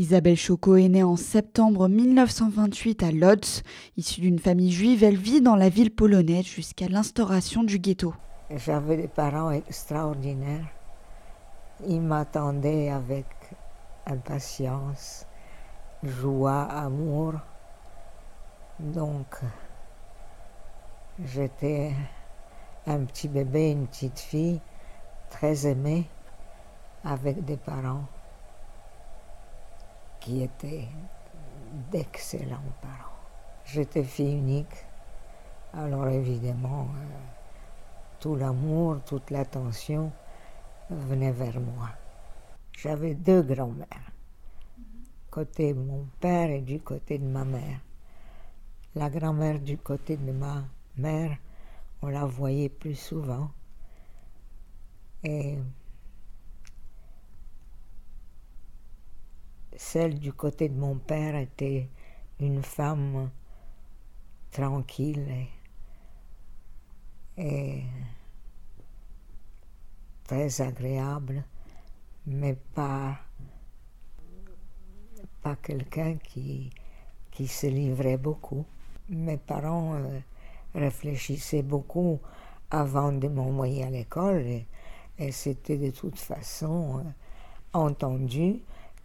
Isabelle Choco est née en septembre 1928 à Lodz. Issue d'une famille juive, elle vit dans la ville polonaise jusqu'à l'instauration du ghetto. J'avais des parents extraordinaires. Ils m'attendaient avec impatience, joie, amour. Donc, j'étais un petit bébé, une petite fille, très aimée, avec des parents qui étaient d'excellents parents. J'étais fille unique, alors évidemment, euh, tout l'amour, toute l'attention venait vers moi. J'avais deux grands-mères, côté de mon père et du côté de ma mère. La grand-mère du côté de ma mère, on la voyait plus souvent. Et celle du côté de mon père était une femme tranquille et, très agréable, mais pas, pas quelqu'un qui, qui se livrait beaucoup. Mes parents euh, réfléchissaient beaucoup avant de m'envoyer à l'école et, c'était de toute façon euh, entendu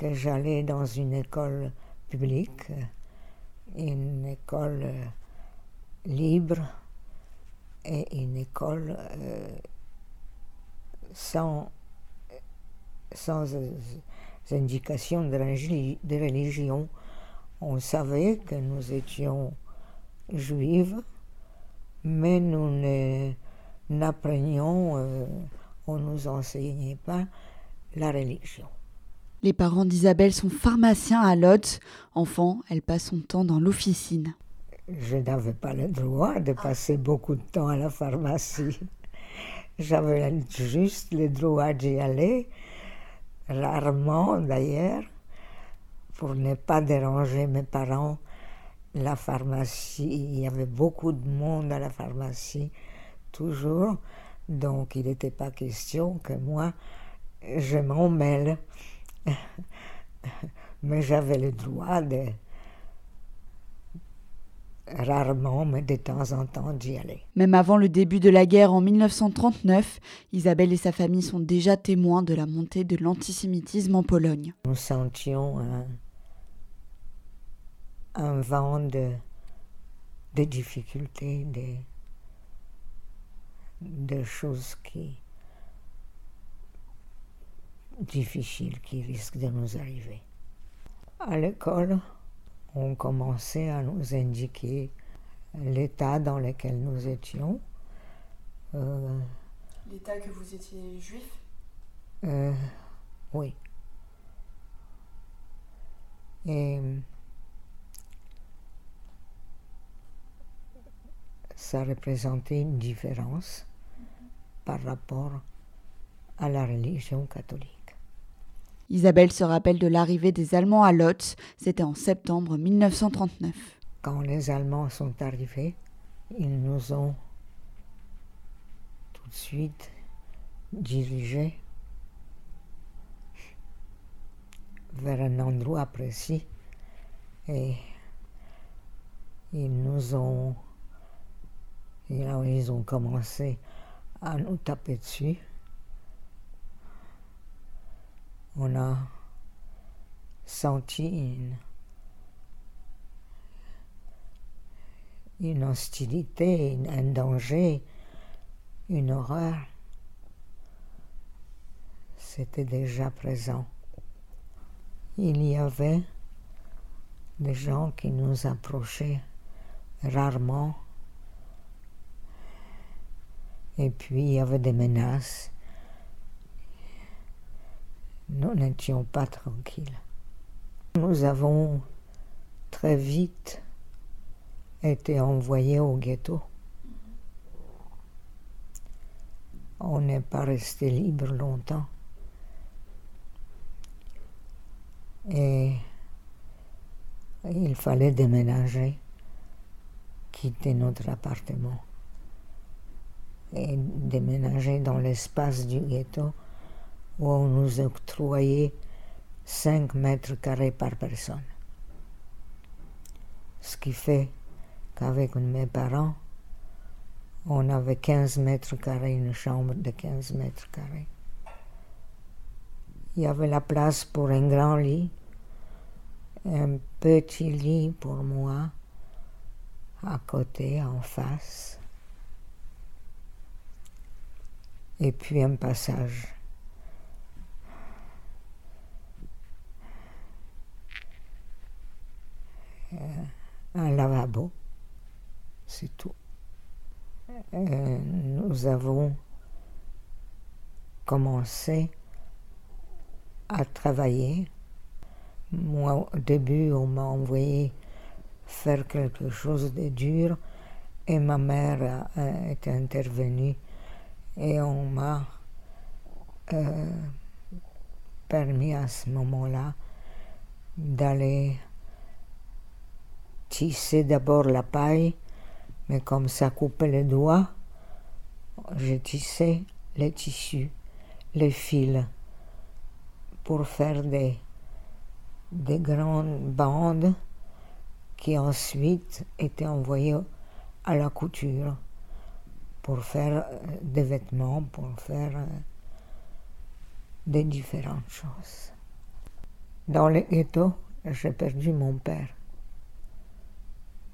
que j'allais dans une école publique, une école euh, libre et une école euh, sans, sans indication de, religion. On savait que nous étions juifs, mais nous n'apprenions, euh, on ne nous enseignait pas la religion. Les parents d'Isabelle sont pharmaciens à Lodz. Enfant, elle passe son temps dans l'officine. Je n'avais pas le droit de passer beaucoup de temps à la pharmacie. J'avais juste le droit d'y aller, rarement d'ailleurs, pour ne pas déranger mes parents. La pharmacie, il y avait beaucoup de monde à la pharmacie, toujours, donc il n'était pas question que moi, je m'en mêle. mais j'avais le droit de rarement, mais de temps en temps d'y aller. Même avant le début de la guerre en 1939, Isabelle et sa famille sont déjà témoins de la montée de l'antisémitisme en Pologne. Nous sentions un, vent de, de difficultés, de, de choses qui, difficiles qui risquent de nous arriver. À l'école, on commençait à nous indiquer l'état dans lequel nous étions. Euh, l'état que vous étiez juif? Euh, Oui. Et ça représentait une différence par rapport à la religion catholique. Isabelle se rappelle de l'arrivée des Allemands à Lotz, c'était en septembre 1939. Quand les Allemands sont arrivés, ils nous ont tout de suite dirigés vers un endroit précis et ils nous ont ils ont commencé à nous taper dessus on a senti une, hostilité, un danger, une horreur. C'était déjà présent. Il y avait des gens qui nous approchaient rarement. Et puis il y avait des menaces nous n'étions pas tranquilles. Nous avons très vite été envoyés au ghetto. On n'est pas resté libre longtemps. Et il fallait déménager, quitter notre appartement et déménager dans l'espace du ghetto où on nous octroyait 5 mètres carrés par personne. Ce qui fait qu'avec mes parents, on avait 15 mètres carrés, une chambre de 15 mètres carrés. Il y avait la place pour un grand lit, un petit lit pour moi, à côté, en face, et puis un passage. Un lavabo, c'est tout. Euh, nous avons commencé à travailler. Moi, au début, on m'a envoyé faire quelque chose de dur et ma mère est intervenue et on m'a euh, permis à ce moment-là d'aller tisser d'abord la paille, mais comme ça coupait les doigts, j'ai tissé les tissus, les fils, pour faire des, des grandes bandes qui ensuite étaient envoyées à la couture pour faire euh, des vêtements, pour faire euh, des différentes choses. Dans le ghetto, j'ai perdu mon père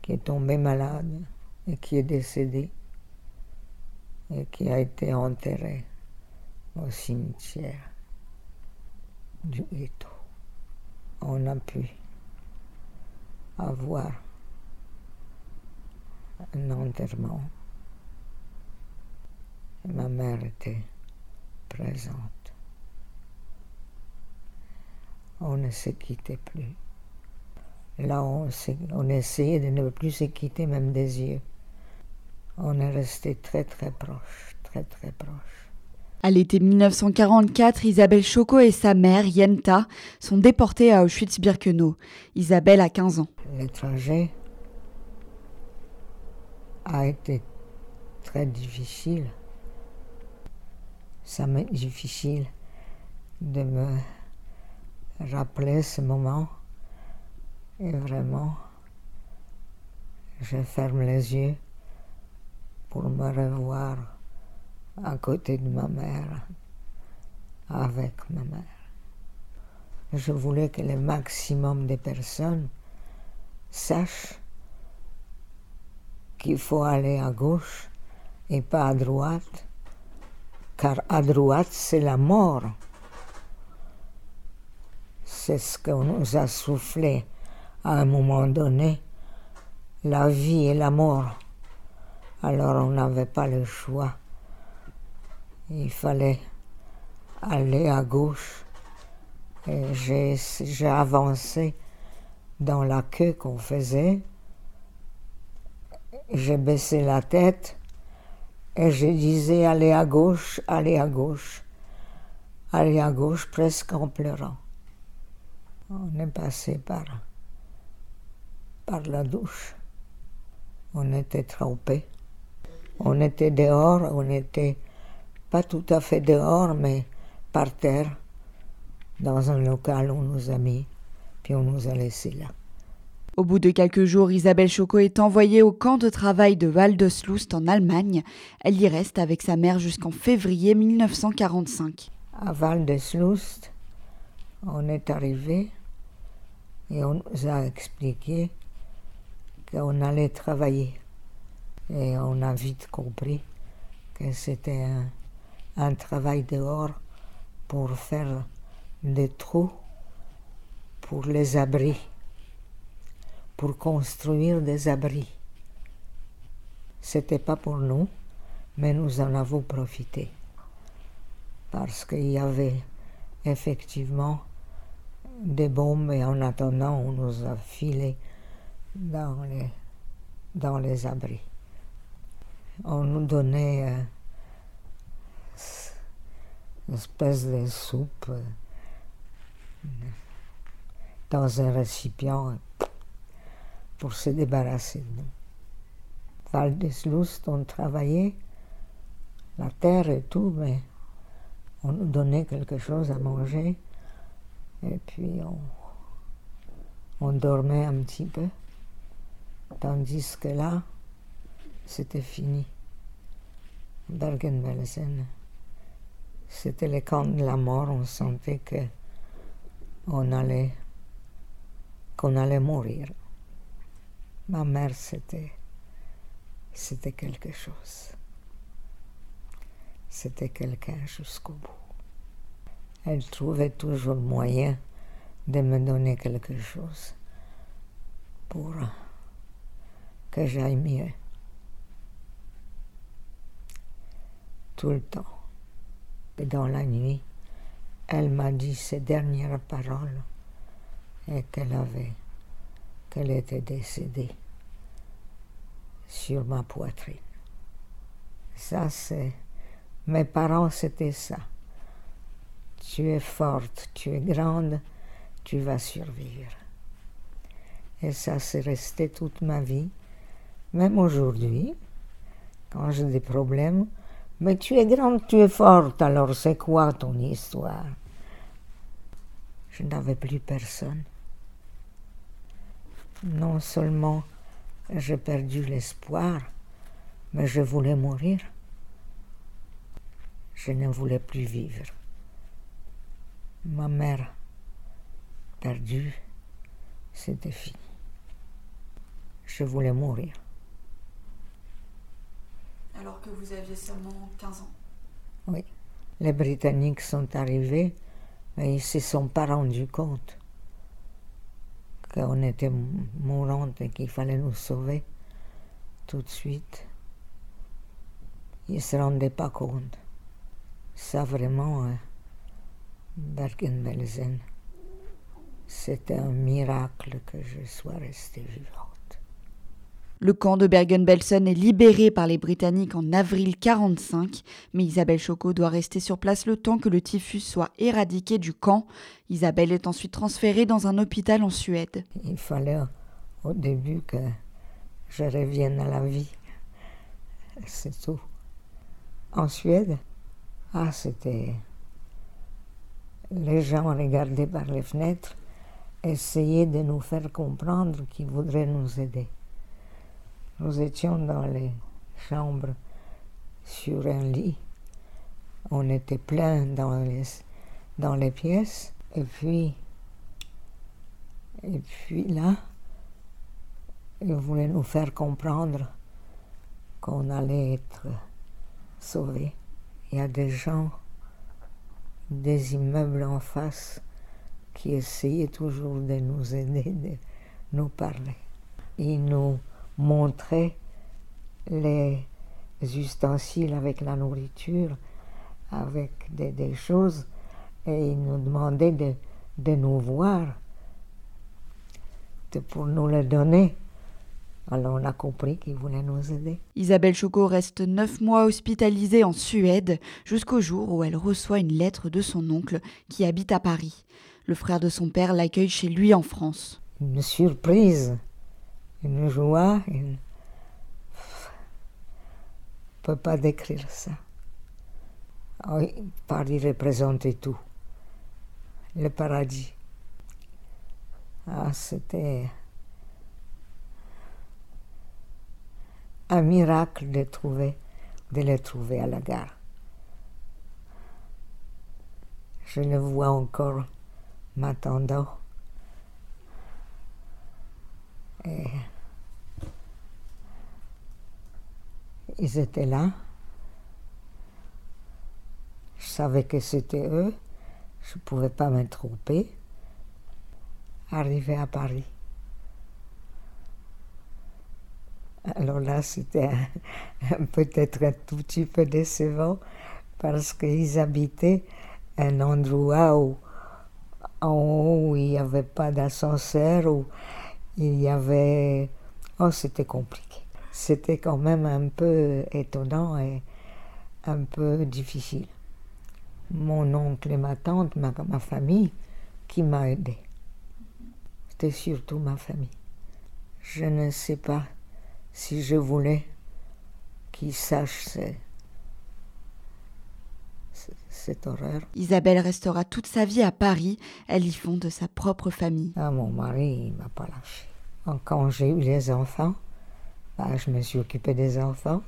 qui est tombé malade et qui est décédé et qui a été enterré au cimetière du ghetto. On a pu avoir un enterrement. ma mère était présente. On ne se quittait plus. Là, on, on essayait de ne plus se quitter même des yeux. On est resté très très proche, très très proche. À l'été 1944, Isabelle Choco et sa mère, Yenta, sont déportées à Auschwitz-Birkenau. Isabelle a 15 ans. Le trajet a été très difficile. Ça m'est difficile de me rappeler ce moment et vraiment, je ferme les yeux pour me revoir à côté de ma mère, avec ma mère. Je voulais que le maximum de personnes sachent qu'il faut aller à gauche et pas à droite, car à droite c'est la mort. C'est ce qu'on nous a soufflé à un moment donné, la vie et la mort. Alors on n'avait pas le choix. Il fallait aller à gauche. Et j'ai avancé dans la queue qu'on faisait. J'ai baissé la tête et je disais allez à gauche, allez à gauche, allez à gauche presque en pleurant. On est passé par par la douche. On était trempés. On était dehors, on n'était pas tout à fait dehors, mais par terre, dans un local, on nous a mis, puis on nous a laissés là. Au bout de quelques jours, Isabelle Choco est envoyée au camp de travail de Waldesloust en Allemagne. Elle y reste avec sa mère jusqu'en février 1945. À Waldesloust, on est arrivé et on nous a expliqué qu'on allait travailler. Et on a vite compris que c'était un, travail dehors pour faire des trous pour les abris, pour construire des abris. C'était pas pour nous, mais nous en avons profité parce qu'il y avait effectivement des bombes et en attendant on nous a filé dans les, dans les abris. On nous donnait euh, une espèce de soupe euh, dans un récipient pour se débarrasser de nous. Val des on travaillait la terre et tout, mais on nous donnait quelque chose à manger Et puis on, on dormait un petit peu. Tandis que là, c'était fini. Bergen-Belsen, c'était le camp de la mort. On sentait que on allait, qu'on allait mourir. Ma mère, c'était, c'était quelque chose. C'était quelqu'un jusqu'au bout. Elle trouvait toujours moyen de me donner quelque chose pour que j'aille mieux. Tout le temps. Et dans la nuit, elle m'a dit ses dernières paroles et qu'elle avait, qu'elle était décédée sur ma poitrine. Ça, c'est. Mes parents, c'était ça. Tu es forte, tu es grande, tu vas survivre. Et ça, c'est resté toute ma vie. Même aujourd'hui, quand j'ai des problèmes, mais tu es grande, tu es forte, alors c'est quoi ton histoire? Je n'avais plus personne. Non seulement j'ai perdu l'espoir, mais je voulais mourir. Je ne voulais plus vivre. Ma mère perdue, c'était fini. Je voulais mourir. Alors que vous aviez seulement 15 ans Oui. Les Britanniques sont arrivés, mais ils ne se sont pas rendus compte qu'on était mourante et qu'il fallait nous sauver tout de suite. Ils ne se rendaient pas compte. Ça vraiment, hein, Bergen-Belsen, c'était un miracle que je sois restée vivante. Le camp de Bergen-Belsen est libéré par les Britanniques en avril 1945, mais Isabelle Choco doit rester sur place le temps que le typhus soit éradiqué du camp. Isabelle est ensuite transférée dans un hôpital en Suède. Il fallait au début que je revienne à la vie. C'est tout. En Suède, ah, c'était. Les gens regardaient par les fenêtres, essayaient de nous faire comprendre qu'ils voudraient nous aider. Nous étions dans les chambres sur un lit. On était plein dans les, dans les pièces. Et puis, et puis là, ils voulaient nous faire comprendre qu'on allait être sauvés. Il y a des gens, des immeubles en face, qui essayaient toujours de nous aider, de nous parler. Ils nous montrer les ustensiles avec la nourriture, avec des, choses, et il nous demandait de, de nous voir, de, pour nous le donner. Alors on a compris qu'il voulait nous aider. Isabelle Choco reste neuf mois hospitalisée en Suède jusqu'au jour où elle reçoit une lettre de son oncle qui habite à Paris. Le frère de son père l'accueille chez lui en France. Une surprise une joie, une... ne peut pas décrire ça. Oui, Paris représentait tout. Le paradis. Ah, c'était un miracle de trouver, de le trouver à la gare. Je le vois encore m'attendant. Et ils étaient là. Je savais que c'était eux. Je ne pouvais pas me tromper. Arrivé à Paris. Alors là, c'était peut-être un tout petit peu décevant parce qu'ils habitaient un endroit où, en haut où il n'y avait pas d'ascenseur, où il y avait... Oh, c'était compliqué. C'était quand même un peu étonnant et un peu difficile. Mon oncle et ma tante, ma, ma famille, qui m'a aidé. C'était surtout ma famille. Je ne sais pas si je voulais qu'ils sachent cette horreur. Isabelle restera toute sa vie à Paris. Elle y fonde sa propre famille. Ah, mon mari, il m'a pas lâché. Quand j'ai eu les enfants, bah, je me suis occupée des enfants.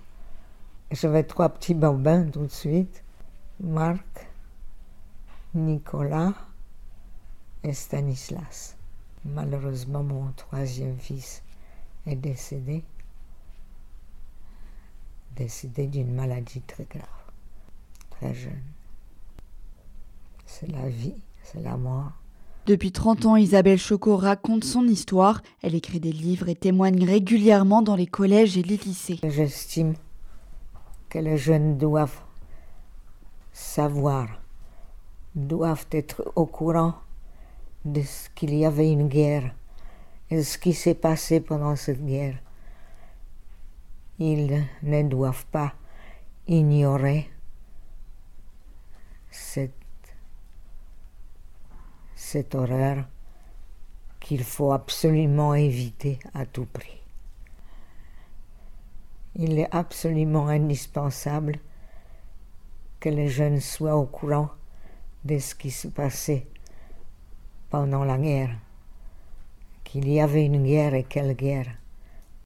J'avais trois petits bambins tout de suite. Marc, Nicolas et Stanislas. Malheureusement, mon troisième fils est décédé. Décédé d'une maladie très grave, très jeune. C'est la vie, c'est la mort. Depuis 30 ans, Isabelle Choco raconte son histoire. Elle écrit des livres et témoigne régulièrement dans les collèges et les lycées. J'estime que les jeunes doivent savoir, doivent être au courant de ce qu'il y avait une guerre et ce qui s'est passé pendant cette guerre. Ils ne doivent pas ignorer cette, cette horreur qu'il faut absolument éviter à tout prix. Il est absolument indispensable que les jeunes soient au courant de ce qui se passait pendant la guerre, qu'il y avait une guerre et quelle guerre.